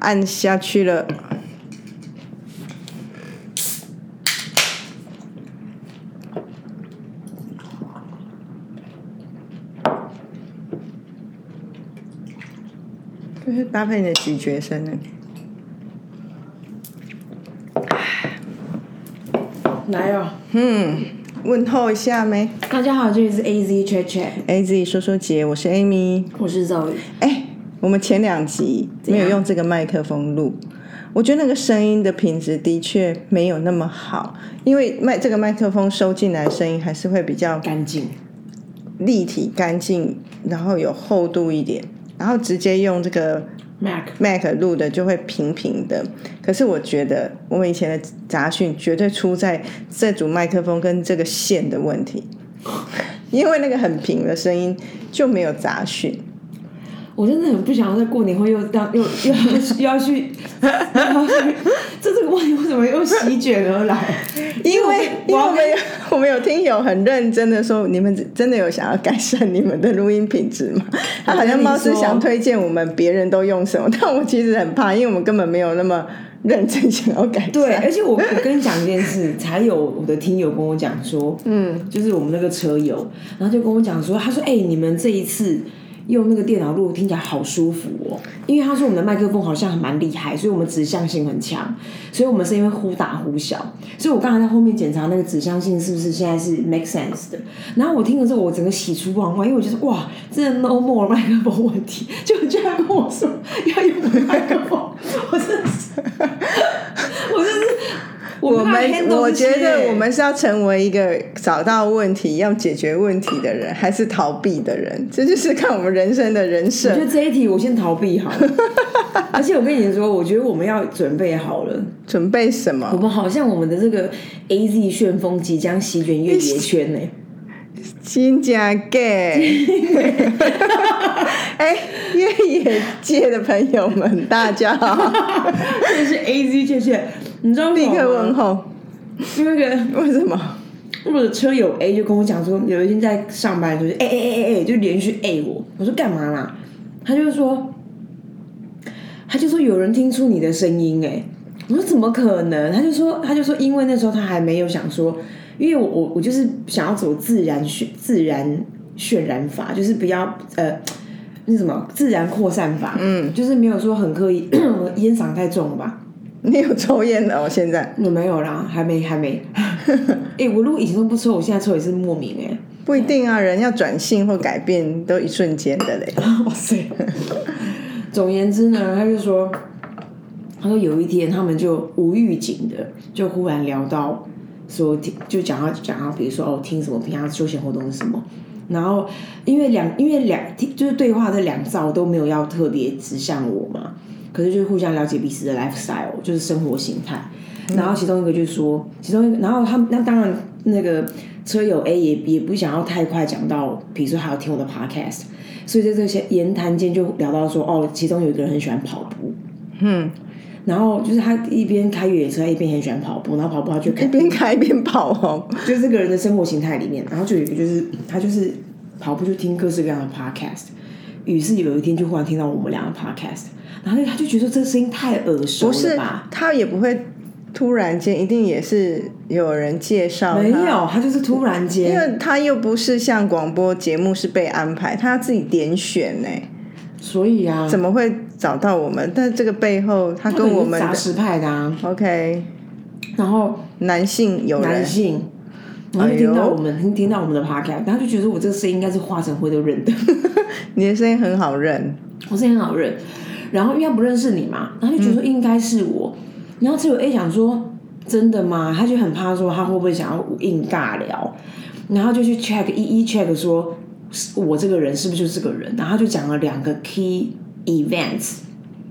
按下去了。就是搭配你的咀嚼声呢。来哦，嗯，问候一下没大家好，这里是 A Z Chat Chat，？A Z 说说姐，我是 Amy。我是 Zoe。哎，我们前两集没有用这个麦克风录，我觉得那个声音的品质的确没有那么好，因为麦这个麦克风收进来的声音还是会比较干净，立体、干净，然后有厚度一点，然后直接用这个 Mac Mac 录的就会平平的。可是我觉得我们以前的杂讯绝对出在这组麦克风跟这个线的问题，因为那个很平的声音就没有杂讯。我真的很不想要在过年后又当又又要又要去，这这个问题为什么又席卷而来？因为因为我们有我们有听友很认真的说，你们真的有想要改善你们的录音品质吗？他好像貌似想推荐我们别人都用什么，但我其实很怕，因为我们根本没有那么认真想要改善。对，而且我我跟你讲一件事，才有我的听友跟我讲说，嗯，就是我们那个车友，然后就跟我讲说，他说，哎、你们这一次用那个电脑录听起来好舒服哦，因为他说我们的麦克风好像蛮厉害，所以我们指向性很强，所以我们声音会忽大忽小，所以我刚才在后面检查那个指向性是不是现在是 make sense 的，然后我听了之后，我整个喜出望外，因为我觉得哇，真的 no more 麦克风问题，就居然跟我说要用的麦克风，我真是，我真是。我们我觉得我们是要成为一个找到问题、要解决问题的人，还是逃避的人？这就是看我们人生的人我设觉。得这一题我先逃避好了，而且我跟你说，我觉得我们要准备好了。准备什么我么？们好像我们的这个 A Z 旋风即将席卷越野圈呢、金甲 gay。哎，越野界的朋友们，大家好，这是 A Z 确确，你知道为立刻问候。因为那个为什么？我的车友 A 就跟我讲说，有一天在上班的时候就，哎哎哎哎哎，就连续 A 我，我说干嘛啦？他就说，他就说有人听出你的声音哎、我说怎么可能？他就说他就说，因为那时候他还没有想说，因为我我我就是想要走自然渲自然渲染法，就是不要呃那什么自然扩散法，嗯，就是没有说很刻意，我 烟嗓太重了吧？你有抽烟的哦？现在我没有啦，还没还没。哎、我如果以前都不抽，我现在抽也是莫名哎、不一定啊，人要转性或改变都一瞬间的嘞。哇塞！总言之呢，他就说，他说有一天他们就无预警的就忽然聊到说听，就讲到讲到，比如说哦，听什么平常休闲活动是什么。然后，因为两因为两就是对话的两兆都没有要特别指向我嘛，可是就是互相了解彼此的 lifestyle，就是生活形态。然后其中一个就说，其中一个，然后他们那当然那个车友 A 也也不想要太快讲到，比如说还要听我的 podcast，所以在这些言谈间就聊到说，哦，其中有一个人很喜欢跑步，嗯，然后就是他一边开越野车，一边很喜欢跑步，然后跑步他就 一看，边开一边跑哦。就是这个人的生活形态里面，然后就有一个就是他就是跑步就听各式各样的 podcast，于是有一天就忽然听到我们两个 podcast，然后他就觉得这声音太耳熟不是吧？，他也不会突然间，一定也是有人介绍他。没有，他就是突然间。因间，为他又不是像广播节目是被安排，他要自己点选呢，所以啊，怎么会找到我们？但这个背后，他跟我们的杂食派的啊，OK。然后男性有人，男性。然后就听到我们听听到我们的 podcast，然后就觉得我这个声音应该是化成灰都认得，你的声音很好认，我声音很好认。然后因为他不认识你嘛，然后就觉得说应该是我。然后只有 A 想说真的吗？他就很怕说他会不会想要硬尬聊，然后就去 check 一一 check 说是我这个人是不是就是这个人，然后他就讲了两个 key events，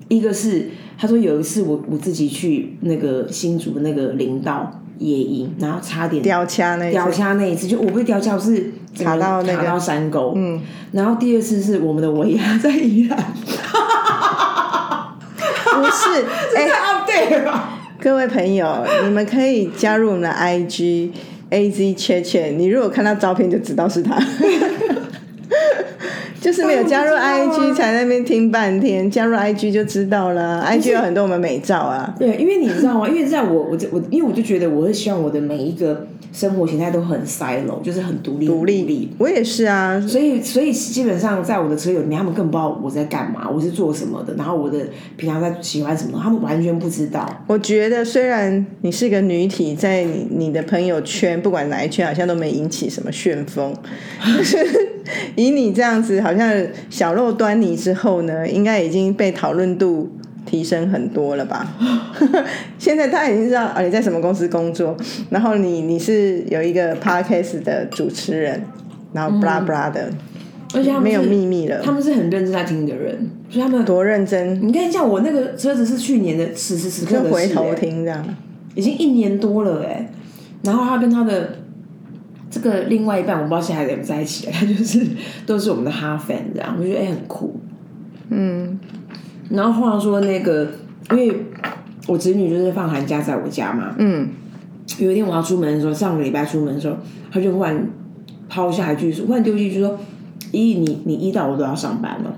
一个是他说有一次我我自己去那个新竹那个林道野营，然后差点掉掐那一雕掐那一次，就我被雕掐，我是卡到那个。卡到山沟，嗯，然后第二次是我们的维亚在宜兰，不是，哎、太 update？各位朋友，你们可以加入我们的 IG AZ 切切，你如果看到照片就知道是他。就是没有加入 IG 才在那边听半天，加入 IG 就知道了。IG 有很多我们美照啊，对，因为你知道吗？因为在我我我，因为我就觉得我会希望我的每一个生活形态都很 silo，就是很独立独立。我也是啊，所以，所以基本上在我的车友里面，他们更不知道我在干嘛，我是做什么的，然后我的平常在喜欢什么，他们完全不知道。我觉得虽然你是个女体，在你你的朋友圈，不管哪一圈，好像都没引起什么旋风。以你这样子，好像小露端倪之后呢，应该已经被讨论度提升很多了吧？现在他已经知道啊你在什么公司工作，然后你你是有一个 podcast 的主持人，然后 blah blah 的，而且他们没有秘密了，他们是很认真在听的人，所以他们多认真，你看，一下我那个车子是去年的此时此刻的事、就回头欸听这样。已经一年多了哎、然后他跟他的这个另外一半，我不知道现在还在不在一起，他就是都是我们的哈 fan 这样，我觉得哎、很酷。嗯，然后话说那个，因为我侄女就是放寒假在我家嘛，嗯，有一天我要出门的时候，上个礼拜出门的时候，他就忽然抛下一句说，忽然丢一句就说：“咦，你你一到我都要上班了。”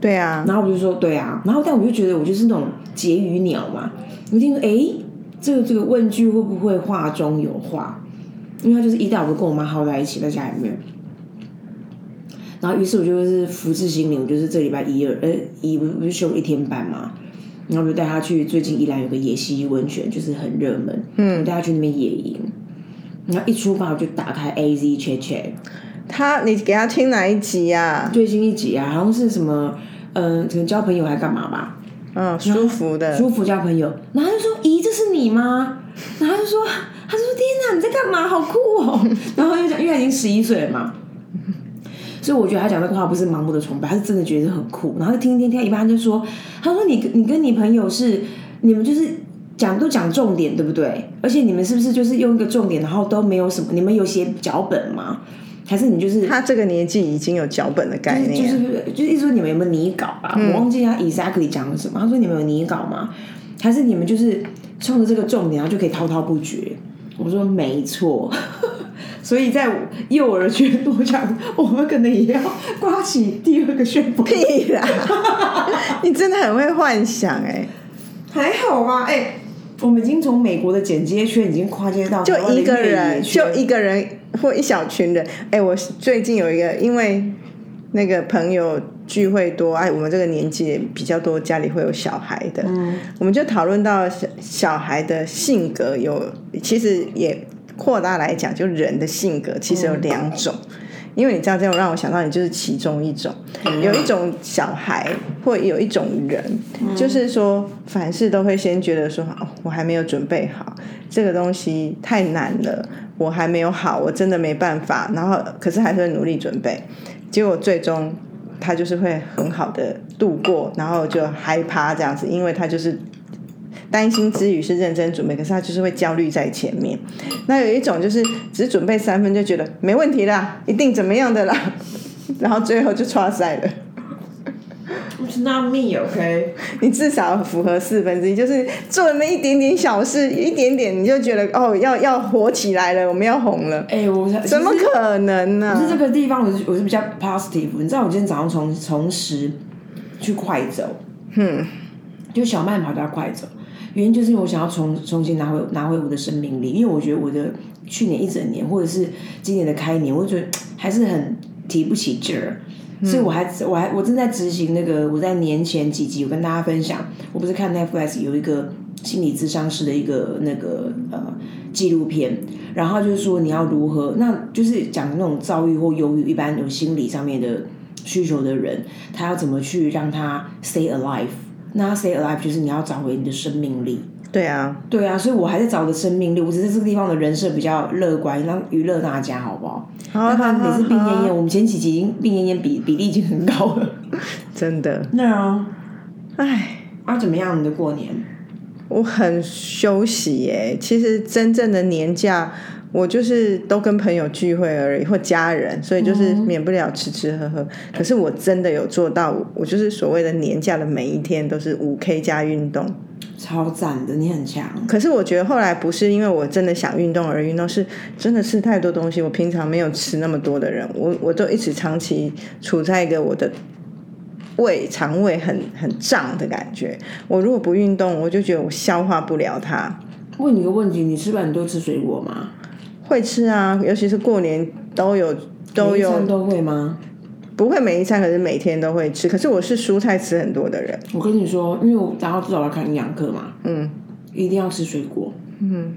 对啊，然后我就说对啊，然后但我就觉得我就是那种结语鸟嘛，我听说哎，这个这个问句会不会话中有话？因为他就是一到五都跟我妈耗在一起，在家里面。然后于是我就是福至心灵，我就是这礼拜一二呃一不不是休一天班嘛，然后我就带他去最近宜兰有个野溪温泉，就是很热门，嗯，我带他去那边野营。然后一出发我就打开 A Z Chat Chat，他你给他听哪一集呀、最新一集啊，好像是什么，嗯、可能交朋友还干嘛吧，嗯，舒服的，舒服交朋友，然后他就说：“咦，这是你吗？”然后他就说：“你在干嘛？好酷哦！” 然后又讲，因为他已经十一岁了嘛，所以我觉得他讲这个话不是盲目的崇拜，他是真的觉得很酷。然后就听一听听到一半，他就说：“他说你你跟你朋友是你们就是讲都讲重点对不对？而且你们是不是就是用一个重点，然后都没有什么？你们有写脚本吗？还是你就是他这个年纪已经有脚本的概念，就是就是意思说你们有没有拟稿啊？我忘记他 exactly 讲了什么。他说你们有拟稿吗？还是你们就是冲着这个重点，然后就可以滔滔不绝？我说没错。所以在幼儿圈，我想我们可能也要刮起第二个旋风。屁啦！你真的很会幻想哎、还好吧？哎、我们已经从美国的剪接圈已经跨界到就一个人，就一个人或一小群人。哎、我最近有一个，因为那个朋友聚会多，哎，我们这个年纪也比较多，家里会有小孩的，嗯。我们就讨论到小小孩的性格有，其实也扩大来讲，就人的性格其实有两种。因为你这样这样让我想到你就是其中一种，有一种小孩或有一种人，就是说凡事都会先觉得说哦，我还没有准备好，这个东西太难了，我还没有好，我真的没办法。然后可是还是会努力准备，结果最终他就是会很好的度过，然后就害怕这样子，因为他就是担心之余是认真准备，可是他就是会焦虑在前面。那有一种就是只准备三分就觉得没问题啦，一定怎么样的啦，然后最后就 刷赛了。It's not me, OK？你至少符合四分之一，就是做那么一点点小事，一点点你就觉得哦，要要火起来了，我们要红了，哎、我怎么可能呢、可是这个地方我是我是比较 positive，你知道我今天早上从从十去快走，嗯，就小慢跑加快走，原因就是因为我想要重重新拿回拿回我的生命力，因为我觉得我的去年一整年或者是今年的开年，我觉得还是很提不起劲儿。所以我还我还我正在执行那个我在年前几集我跟大家分享，我不是看 Netflix 有一个心理咨商师的一个那个呃纪录片，然后就是说你要如何，那就是讲那种遭遇或忧郁，一般有心理上面的需求的人，他要怎么去让他 stay alive。那 stay alive 就是你要找回你的生命力。对啊，对啊，所以我还是找我的生命力，我只是这个地方的人设比较乐观，让娱乐大家，好不好？好要不然每次病恹恹，我们前几集已经病恹恹比比例已经很高了。真的，那啊，唉。啊怎么样？你的过年？我很休息耶。其实真正的年假，我就是都跟朋友聚会而已，或家人，所以就是免不了吃吃喝喝。可是我真的有做到，我就是所谓的年假的每一天都是五 K 加运动。超赞的，你很强。可是我觉得后来不是因为我真的想运动而运动，是真的吃太多东西。我平常没有吃那么多的人，我我都一直长期处在一个我的胃肠胃很很胀的感觉。我如果不运动，我就觉得我消化不了它。问你个问题，你吃饭你都吃水果吗？会吃啊，尤其是过年都有都有都会吗？不会每一餐，可是每天都会吃。可是我是蔬菜吃很多的人，我跟你说，因为我然后至少要看营养课嘛，嗯，一定要吃水果，嗯，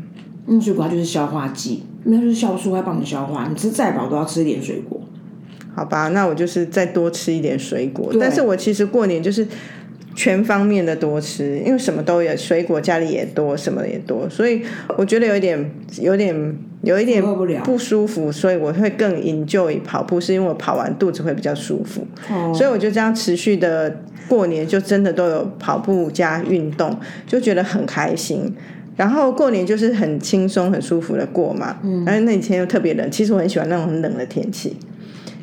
因为水果它就是消化剂，因为它就是酵素会帮你消化，你吃再饱都要吃一点水果。好吧，那我就是再多吃一点水果。但是我其实过年就是全方面的多吃，因为什么都有，水果家里也多，什么也多，所以我觉得有一点有点有一点不舒服，所以我会更 enjoy 跑步，是因为我跑完肚子会比较舒服，哦，所以我就这样持续的过年就真的都有跑步加运动，就觉得很开心。然后过年就是很轻松、很舒服的过嘛，嗯，然后那几天又特别冷，其实我很喜欢那种很冷的天气，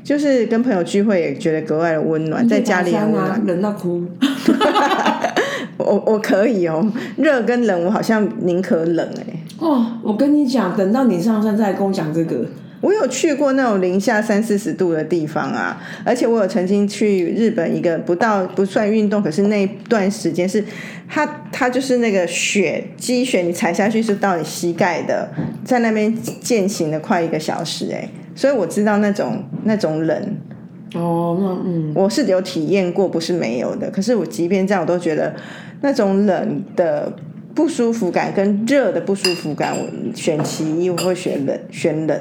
就是跟朋友聚会也觉得格外的温暖，在家里也温暖。啊，。冷到哭。我我可以哦，热跟冷我好像宁可冷哎、哦，我跟你讲，等到你上山再跟我讲这个。我有去过那种零下三四十度的地方啊，而且我有曾经去日本一个不到不算运动，可是那一段时间是它它就是那个雪积雪，你踩下去是到你膝盖的，在那边践行了快一个小时哎、所以我知道那种那种冷，哦，那嗯，我是有体验过，不是没有的。可是我即便这样，我都觉得那种冷的不舒服感跟热的不舒服感，我选其一，我会选冷，选冷。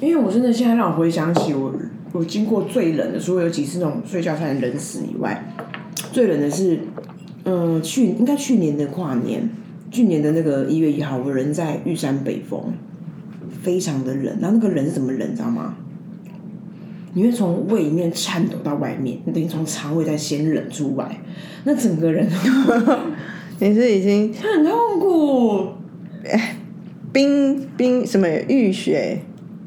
因为我真的现在让我回想起我我经过最冷的，除了有几次那种睡觉差点冷死以外，最冷的是，嗯、去应该去年的跨年，去年的那个一月一号，我人在玉山北峰，非常的冷，然后那个冷是怎么冷，你知道吗？你会从胃里面颤抖到外面，你等于从肠胃再先冷出来，那整个人你是已经很痛苦。冰冰什么浴血，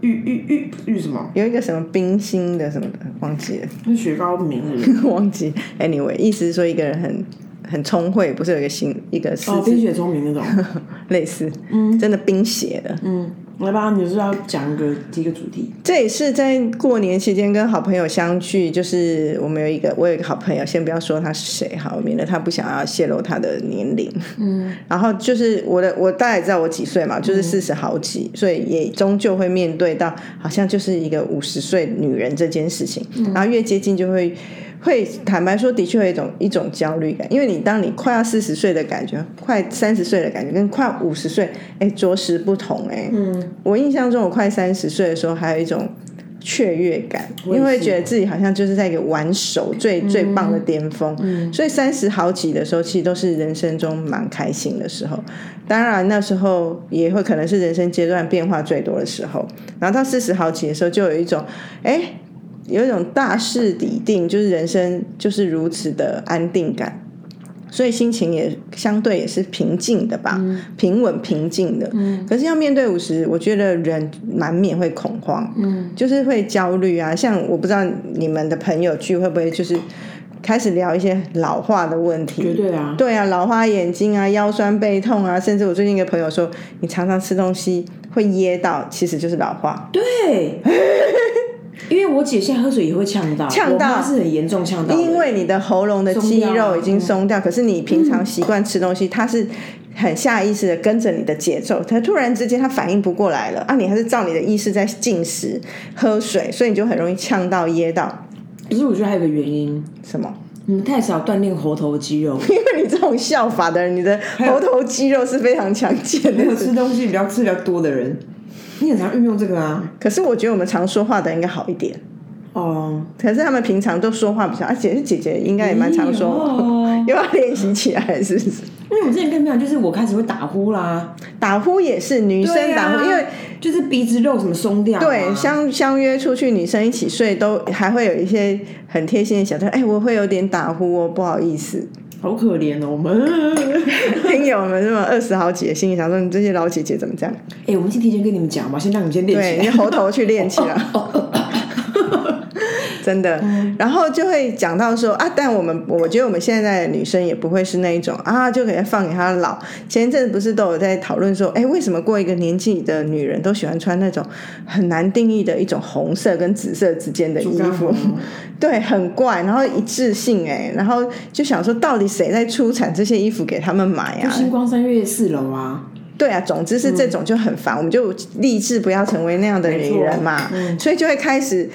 玉玉玉玉什么？有一个什么冰心的什么的，忘记了，那雪糕名字 忘记。Anyway，意思是说一个人很很聪慧，不是有一个心一个是哦，冰雪聪明那种。类似，嗯，真的冰血的。嗯，来吧，你是要讲一个第一个主题。这也是在过年期间跟好朋友相聚，就是我们有一个，我有一个好朋友，先不要说他是谁哈，免得他不想要泄露他的年龄。嗯，然后就是我的，我大概也知道我几岁嘛，就是四十好几，所以也终究会面对到好像就是一个五十岁女人这件事情，然后越接近就会。会坦白说，的确有一种一种焦虑感，因为你当你快要四十岁的感觉，快三十岁的感觉，跟快五十岁，哎，着实不同哎。嗯，我印象中，我快三十岁的时候，还有一种雀跃感，因为会觉得自己好像就是在一个玩手最、最棒的巅峰。嗯，所以三十好几的时候，其实都是人生中蛮开心的时候。当然，那时候也会可能是人生阶段变化最多的时候。然后到四十好几的时候，就有一种哎。有一种大势已定，就是人生就是如此的安定感，所以心情也相对也是平静的吧，平稳平静的。可是要面对五十，我觉得人难免会恐慌，嗯，就是会焦虑啊。像我不知道你们的朋友聚会不会就是开始聊一些老化的问题，绝对啊，对啊，老花眼睛啊，腰酸背痛啊，甚至我最近一个朋友说，你常常吃东西会噎到，其实就是老化。对，因为我姐现在喝水也会呛到，呛到是很严重呛到，因为你的喉咙的肌肉已经松掉，可是你平常习惯吃东西，它是很下意识的跟着你的节奏，它突然之间它反应不过来了啊！你还是照你的意识在进食、喝水，所以你就很容易呛到、噎到。可是我觉得还有一个原因，什么？你们太少锻炼喉头肌肉，因为你这种笑法的人，你的喉头肌肉是非常强健的。吃东西比较吃比较多的人，你很常运用这个啊。可是我觉得我们常说话的应该好一点，哦，可是他们平常都说话比较，而且姐姐应该也蛮常说，哦 又要练习起来，是不是？因为我之前跟你讲，就是我开始会打呼啦，打呼也是女生打呼，因为就是鼻子肉什么松掉啊、对，相相约出去，女生一起睡都还会有一些很贴心的小特，哎，我会有点打呼哦，不好意思。好可怜哦，我们。听友们这么二十好几的心里想说，你这些老姐姐怎么这样？哎、我们先提前跟你们讲吧，先让你们先练对，起来。你喉头去练起来。真的。然后就会讲到说啊，但我们我觉得我们现在的女生也不会是那一种啊，就给她放给她老。前一阵子不是都有在讨论说，哎，为什么过一个年纪的女人都喜欢穿那种很难定义的一种红色跟紫色之间的衣服？对，很怪，然后一致性哎，然后就想说，到底谁在出产这些衣服给他们买啊？星光三月四楼啊。对啊，总之是这种就很烦，我们就立志不要成为那样的女人嘛，所以就会开始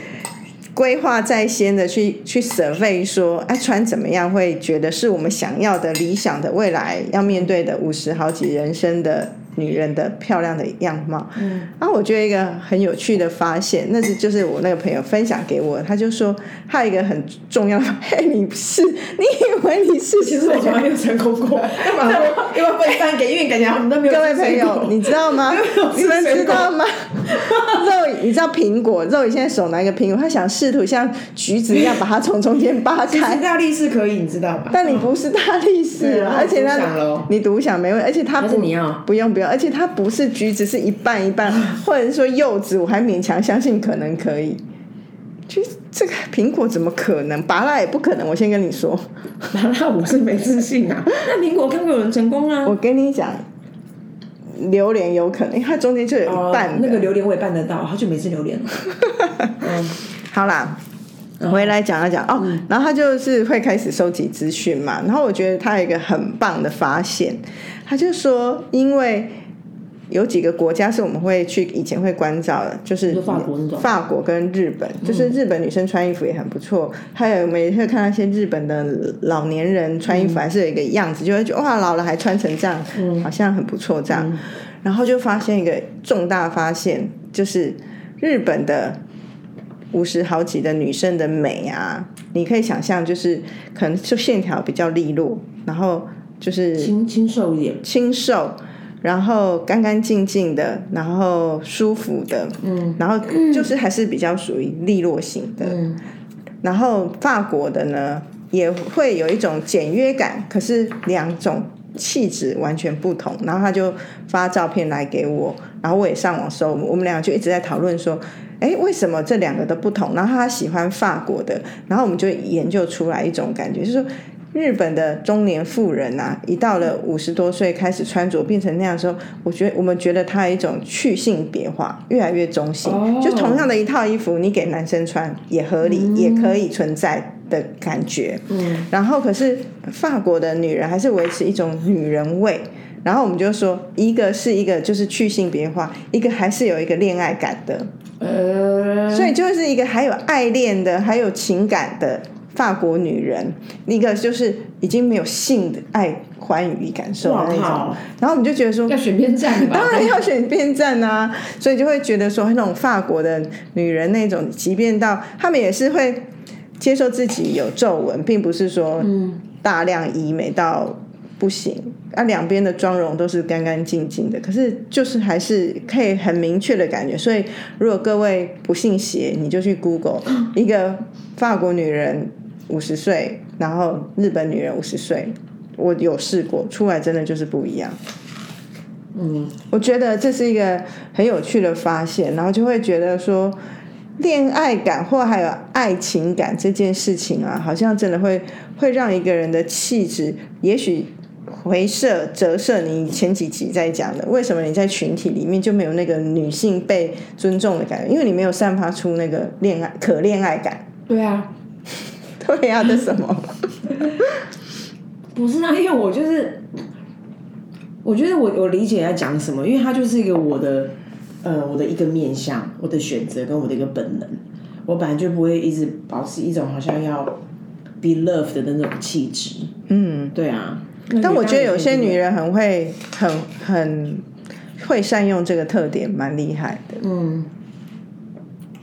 规划在先的去去 survey 说，哎，穿怎么样会觉得是我们想要的理想的未来要面对的五十好几人生的。女人的漂亮的样貌，嗯，然后我觉得一个很有趣的发现，那是就是我那个朋友分享给我，他就说他有一个很重要的，嘿，你是，你以为你是，其实我从来没有成功过，要不要要不要分享给？因为感觉我们都没有。各位朋友，你知道吗？你们知道吗？肉，你知道苹果？肉，你现在手拿一个苹果，他想试图像橘子一样把它从中间扒开。大力士可以，你知道吧？但你不是大力士，而且他你独享没问题，而且他不你要不用不用。而且它不是橘子，是一半一半，或者是说柚子，我还勉强相信可能可以。就这个苹果怎么可能？拔蜡也不可能。我先跟你说，拔蜡我是没自信啊。那苹果看过有人成功啊？我跟你讲，榴莲有可能，因为它中间就有一半。那个榴莲我也办得到，好久没吃榴莲了。嗯，好啦。回来讲一讲哦，然后他就是会开始收集资讯嘛。然后我觉得他有一个很棒的发现，他就说，因为有几个国家是我们会去以前会关照的，就是法国那种，法国跟日本，就是日本女生穿衣服也很不错。还有每次看那些日本的老年人穿衣服，还是有一个样子，就会觉得哇，老了还穿成这样，好像很不错这样。然后就发现一个重大发现，就是日本的。五十好几的女生的美啊，你可以想象，就是可能就线条比较利落，然后就是清清瘦一点，清瘦，然后干干净净的，然后舒服的，嗯，然后就是还是比较属于利落型的，嗯，然后法国的呢也会有一种简约感，可是两种气质完全不同，然后他就发照片来给我，然后我也上网搜，我们两个就一直在讨论说。哎，为什么这两个都不同？然后他喜欢法国的，然后我们就研究出来一种感觉，就是说日本的中年妇人啊，一到了五十多岁开始穿着变成那样的时候，我觉得我们觉得它有一种去性别化，越来越中性。就同样的一套衣服，你给男生穿也合理，也可以存在的感觉。嗯。然后可是法国的女人还是维持一种女人味。然后我们就说，一个是一个就是去性别化，一个还是有一个恋爱感的。呃，所以就是一个还有爱恋的，还有情感的法国女人，一个就是已经没有性的爱欢愉感受的那种。然后我们就觉得说，要选边站，当然要选边站啊！所以就会觉得说，那种法国的女人那种，即便到他们也是会接受自己有皱纹，并不是说大量医美到不行。啊，两边的妆容都是干干净净的，可是就是还是可以很明确的感觉。所以，如果各位不信邪，你就去 Google 一个法国女人五十岁，然后日本女人五十岁，我有试过，出来真的就是不一样。嗯，我觉得这是一个很有趣的发现，然后就会觉得说，恋爱感或还有爱情感这件事情啊，好像真的会会让一个人的气质，也许。回射折射，你前几集在讲的，为什么你在群体里面就没有那个女性被尊重的感觉？因为你没有散发出那个恋爱可恋爱感。对啊，对啊，这什么？不是啊，因为我就是，我觉得我我理解在讲什么，因为它就是一个我的呃我的一个面相，我的选择跟我的一个本能，我本来就不会一直保持一种好像要 be loved 的那种气质。嗯，对啊。但我觉得有些女人很会，很很会善用这个特点，蛮厉害的。嗯，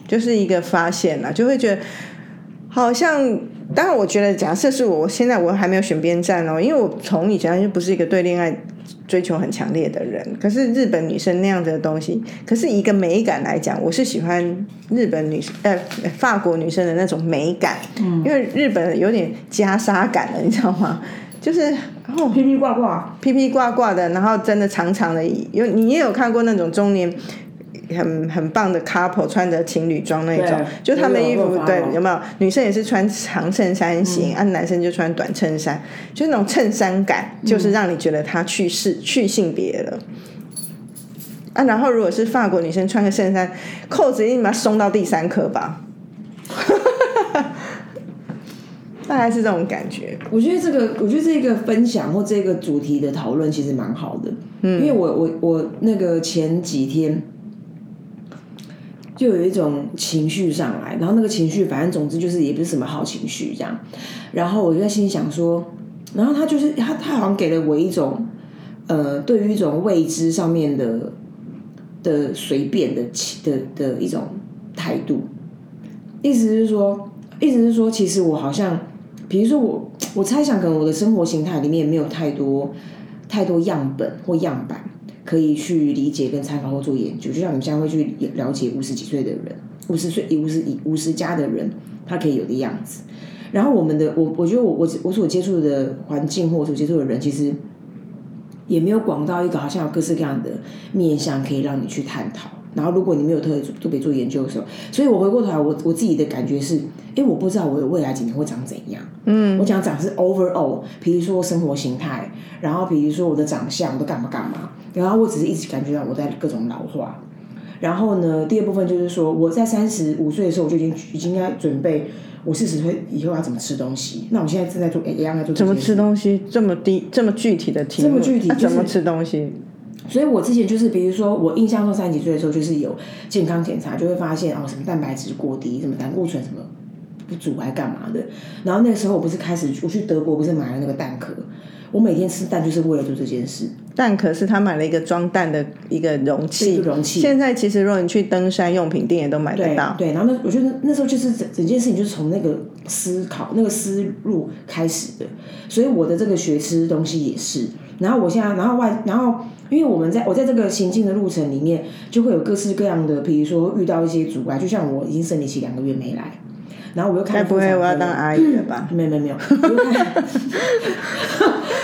就是一个发现啦，就会觉得好像。当然，我觉得假设是我现在我还没有选边站哦，因为我从以前就不是一个对恋爱追求很强烈的人。可是日本女生那样子的东西，可是一个美感来讲，我是喜欢日本女生呃法国女生的那种美感。嗯，因为日本有点袈裟感的，你知道吗？就是然后，披披挂挂，披披挂挂的，然后真的长长的，有你也有看过那种中年很很棒的 couple 穿着情侣装那种，就他们衣服对有没有？女生也是穿长衬衫型，啊，男生就穿短衬衫，就那种衬衫感，就是让你觉得他去世去性别了。啊，然后如果是法国女生穿个衬衫，扣子一定把它松到第三颗吧，大概是这种感觉。我觉得这个，我觉得这个分享或这个主题的讨论其实蛮好的，嗯，因为我我我那个前几天就有一种情绪上来，然后那个情绪反正总之就是也不是什么好情绪这样，然后我就在心里想说，然后他就是他他好像给了我一种呃对于一种未知上面的的随便的的的一种态度，意思是说，意思是说，其实我好像。比如说我，我猜想可能我的生活形态里面也没有太多太多样本或样板可以去理解跟参考或做研究，就像你们现在会去了解五十几岁的人，五十岁以五十以五十加的人，他可以有的样子。然后我们的我我觉得我我我所接触的环境或我所接触的人，其实也没有广到一个好像有各式各样的面向可以让你去探讨。然后如果你没有特别特别做研究的时候，所以我回过头来，我我自己的感觉是，哎，我不知道我的未来几年会长怎样。嗯，我讲长是 overall，比如说生活形态，然后比如说我的长相都干嘛干嘛，然后我只是一直感觉到我在各种老化。然后呢，第二部分就是说，我在三十五岁的时候，我就已经已经在准备我四十岁以后要怎么吃东西。那我现在正在做一样在做怎么吃东西这么低这么具体的题目，这么具体、啊怎么吃东西？所以我之前就是，比如说我印象中三十几岁的时候，就是有健康检查，就会发现哦，什么蛋白质过低，什么胆固醇什么不足，还干嘛的。然后那个时候我不是开始我去德国，不是买了那个蛋壳，我每天吃蛋就是为了做这件事。蛋壳是他买了一个装蛋的一个容器，容器。现在其实如果你去登山用品店也都买得到。对，然后那我觉得那时候就是整整件事情就是从那个思考那个思路开始的，所以我的这个学吃东西也是。然后我现在，然后外，然后因为我们在我在这个行进的路程里面，就会有各式各样的，比如说遇到一些阻碍，就像我已经生理期两个月没来，然后我又看，该不会我要当阿姨了吧？没有没有没有，我又看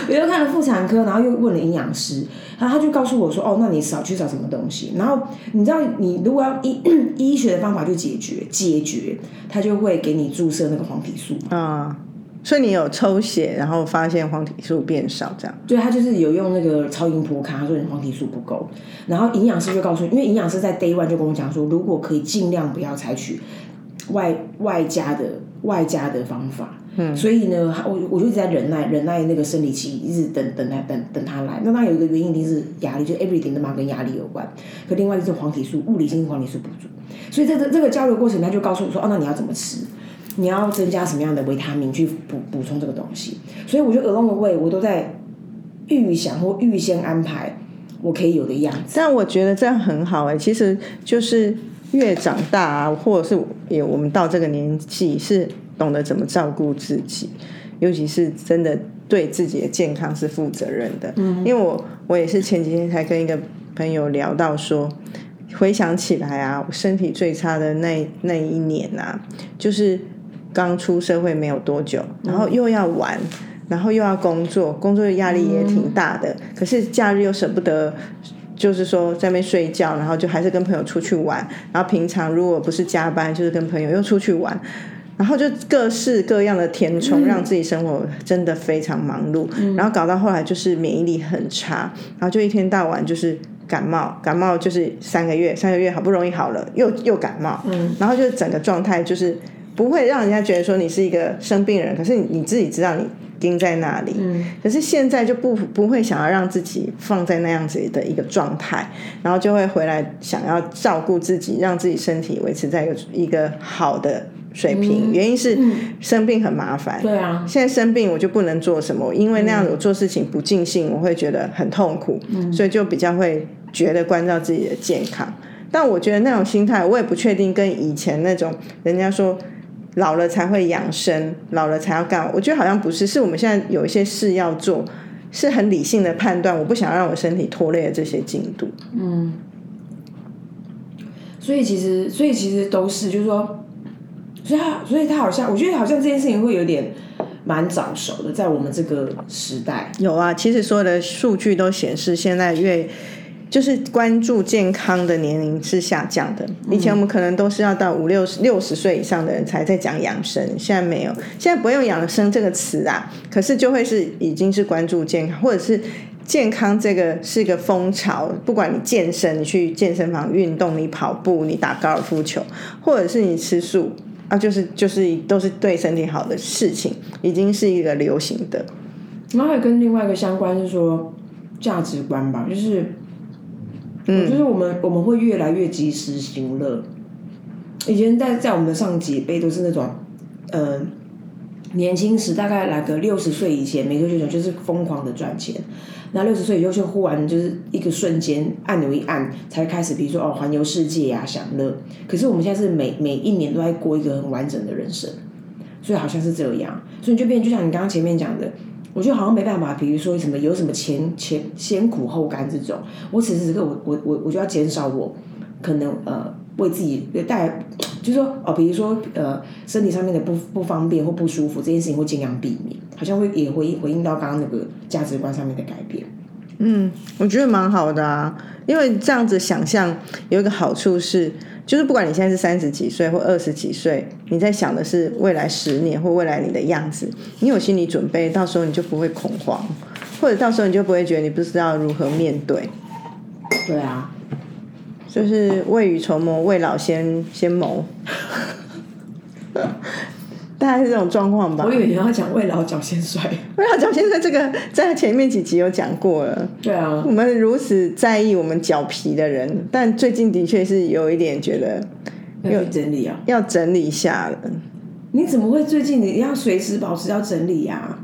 了妇产科，然后又问了营养师，然后他就告诉我说，哦，那你少去找什么东西？然后你知道，你如果要医医学的方法去解决解决，他就会给你注射那个黄体素啊。所以你有抽血，然后发现黄体素变少，这样？对，他就是有用那个超音波卡，他说你黄体素不够。然后营养师就告诉你，因为营养师在 day one 就跟我讲说，如果可以尽量不要采取外外加的外加的方法。嗯。所以呢，我我就一直在忍耐，忍耐那个生理期，一直等等他等等他来。那他有一个原因一定是压力，就 everything 都嘛跟压力有关。可另外就是黄体素，物理性黄体素不足。所以在这这个交流过程，他就告诉我说，哦，那你要怎么吃？你要增加什么样的维他命去补补充这个东西？所以我觉得 along the way 我都在预想或预先安排我可以有的样子。但我觉得这样很好哎，其实就是越长大啊，或者是也我们到这个年纪是懂得怎么照顾自己，尤其是真的对自己的健康是负责任的。嗯，因为我我也是前几天才跟一个朋友聊到说，回想起来啊，我身体最差的那那一年啊，就是。刚出社会没有多久，然后又要玩，然后又要工作，工作的压力也挺大的。可是假日又舍不得，就是说在那边睡觉，然后就还是跟朋友出去玩。然后平常如果不是加班，就是跟朋友又出去玩，然后就各式各样的填充，让自己生活真的非常忙碌。然后搞到后来就是免疫力很差，然后就一天到晚就是感冒，感冒就是三个月，三个月好不容易好了，又又感冒，然后就整个状态就是。不会让人家觉得说你是一个生病人，可是你自己知道你盯在那里。嗯。可是现在就不不会想要让自己放在那样子的一个状态，然后就会回来想要照顾自己，让自己身体维持在一个一个好的水平。原因是生病很麻烦。对啊。现在生病我就不能做什么，因为那样子我做事情不尽兴，我会觉得很痛苦。嗯。所以就比较会觉得关照自己的健康。但我觉得那种心态，我也不确定跟以前那种人家说。老了才会养生，老了才要干。我觉得好像不是，是我们现在有一些事要做，是很理性的判断。我不想让我身体拖累这些进度。嗯，所以其实，所以其实都是，就是说，所以他，所以他好像，我觉得好像这件事情会有点蛮早熟的，在我们这个时代。有啊，其实所有的数据都显示，现在越就是关注健康的年龄是下降的。以前我们可能都是要到五六十六十岁以上的人才在讲养生，现在没有，现在不用养生这个词啊，可是就会是已经是关注健康，或者是健康这个是一个风潮。不管你健身，你去健身房运动，你跑步，你打高尔夫球，或者是你吃素啊，就是就是都是对身体好的事情，已经是一个流行的。然后还跟另外一个相关是说价值观吧，就是。嗯，就是我们我们会越来越及时行乐。以前在在我们的上几辈都是那种，呃，年轻时大概来个六十岁以前，每个月就是疯狂的赚钱。那六十岁以后就忽然就是一个瞬间按钮一按，才开始比如说哦环游世界啊享乐。可是我们现在是每每一年都在过一个很完整的人生，所以好像是这样，所以你就变就像你刚刚前面讲的。我觉得好像没办法，比如说什么有什么前前先苦后甘这种，我此时此刻我我我我就要减少我可能呃为自己带，就是说哦，比如说呃身体上面的不不方便或不舒服这件事情会尽量避免，好像会也回回应到刚刚那个价值观上面的改变。嗯，我觉得蛮好的啊，因为这样子想象有一个好处是。就是不管你现在是三十几岁或二十几岁，你在想的是未来十年或未来你的样子，你有心理准备，到时候你就不会恐慌，或者到时候你就不会觉得你不知道如何面对。对啊，就是未雨绸缪，未老先先谋。大概是这种状况吧。我以为你要讲未老脚先衰。未老脚先衰这个在前面几集有讲过了。对啊。我们如此在意我们脚皮的人，但最近的确是有一点觉得要整理啊，要整理一下了。你怎么会最近你要随时保持要整理呀？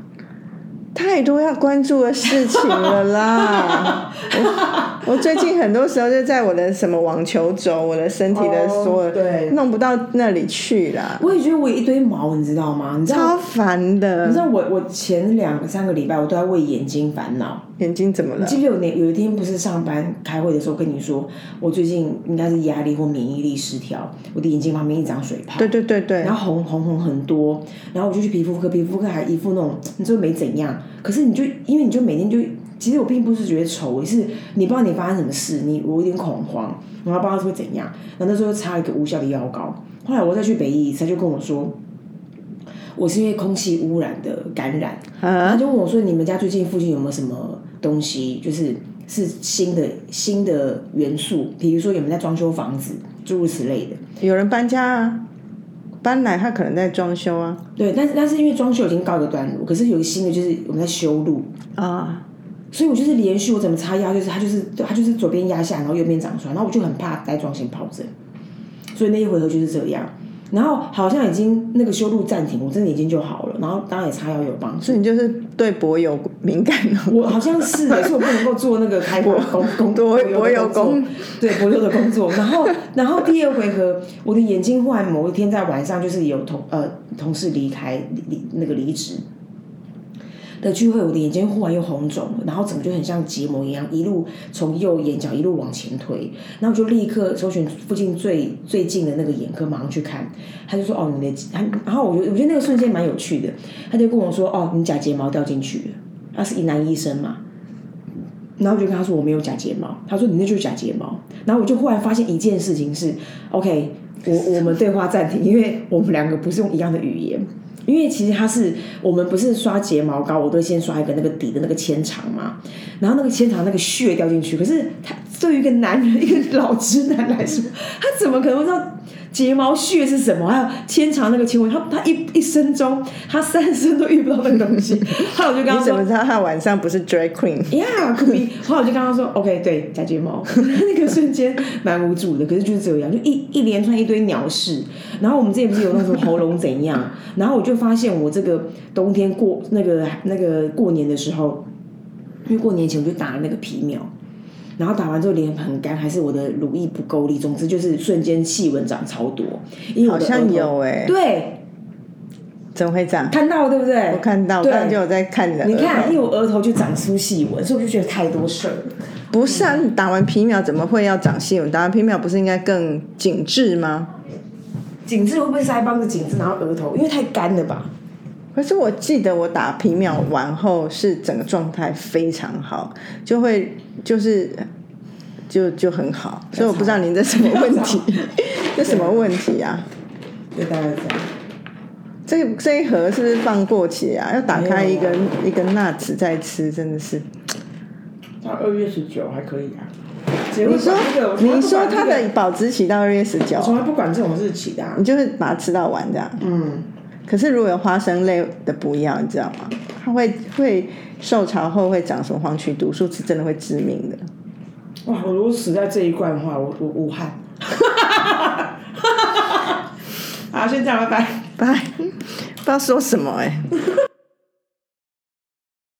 太多要关注的事情了啦！我最近很多时候就在我的什么网球肘，我的身体的所有对弄不到那里去啦。我也觉得我一堆毛，你知道吗？你知道超烦的。你知道我我前两三个礼拜我都在为眼睛烦恼。眼睛怎么了？你记不记得有那有一天不是上班开会的时候跟你说，我最近应该是压力或免疫力失调，我的眼睛旁边一长水泡。对对对对。然后红红红很多，然后我就去皮肤科，皮肤科还一副那种你说没怎样，可是你就因为你就每天就，其实我并不是觉得丑，是你不知道你发生什么事，你我有点恐慌，然后不知道会怎样，然后那时候擦一个无效的药膏，后来我再去北医，他就跟我说。我是因为空气污染的感染，他就问我说：“你们家最近附近有没有什么东西，就是是新的新的元素？比如说有没有在装修房子，诸如此类的。”有人搬家啊，搬来他可能在装修啊。对，但是但是因为装修已经告一个段落，可是有个新的就是我们在修路啊，所以我就是连续我怎么插药，就是它就是它就是左边压下，然后右边长出来，然后我就很怕带状性疱疹，所以那一回合就是这样。然后好像已经那个修路暂停，我真的已经就好了。然后当然也擦药有帮助。所以你就是对柏油敏感了。我好像是，所以我不能够做那个开工工 工柏柏油工，对柏油的工作。然后然后第二回合，我的眼睛忽然某一天在晚上，就是有同呃同事离开离那个离职。的聚会，我的眼睛忽然又红肿了，然后整个就很像结膜一样，一路从右眼角一路往前推，然后我就立刻搜寻附近最最近的那个眼科，马上去看。他就说：“哦，你的……然后我觉得我觉得那个瞬间蛮有趣的。”他就跟我说：“哦，你假睫毛掉进去了。”他是一男医生嘛，然后我就跟他说：“我没有假睫毛。”他说：“你那就是假睫毛。”然后我就忽然发现一件事情是：OK，我我们对话暂停，因为我们两个不是用一样的语言。因为其实它是我们不是刷睫毛膏，我都先刷一个那个底的那个纤长嘛，然后那个纤长那个屑掉进去，可是他对于一个男人一个老直男来说，他怎么可能不知道？睫毛屑是什么？还有牵长那个纤维，他他一一生中，他三生都遇不到那个东西。后来我就跟他说：“你怎么知道他晚上不是 drag queen？” Yeah，可以。后来我就跟他说：“OK，对，假睫毛。”那个瞬间蛮无助的，可是就是这样，就一一连串一堆鸟事。然后我们之前不是有那种喉咙怎样？然后我就发现我这个冬天过那个那个过年的时候，因为过年前我就打了那个皮秒。然后打完之后脸很干，还是我的乳液不够力，总之就是瞬间细纹长超多。好像有哎，对，怎么会这样？看到对不对？我看到，对，就有在看的。你看，因为我额头就长出细纹，所以我就觉得太多事儿。不是啊，你打完皮秒怎么会要长细纹？打完皮秒不是应该更紧致吗？紧致会不会腮帮子紧致，然后额头因为太干了吧？可是我记得我打皮秒完后是整个状态非常好，就会就是就就很好，所以我不知道您这什么问题，这什么问题啊？就大概这样。这这一盒是不是放过期啊？要打开一根一根纳子再吃，真的是。到二月十九还可以啊。你说你说它的保质期到二月十九我，从来不管这种日期的啊、你就是把它吃到完这样。嗯，可是如果有花生类的不要，你知道吗？它会会受潮后会长什么黄曲毒素，是真的会致命的。哇！我如果死在这一罐的话，我我武汉。好，先这样，拜拜。拜，不知道说什么哎、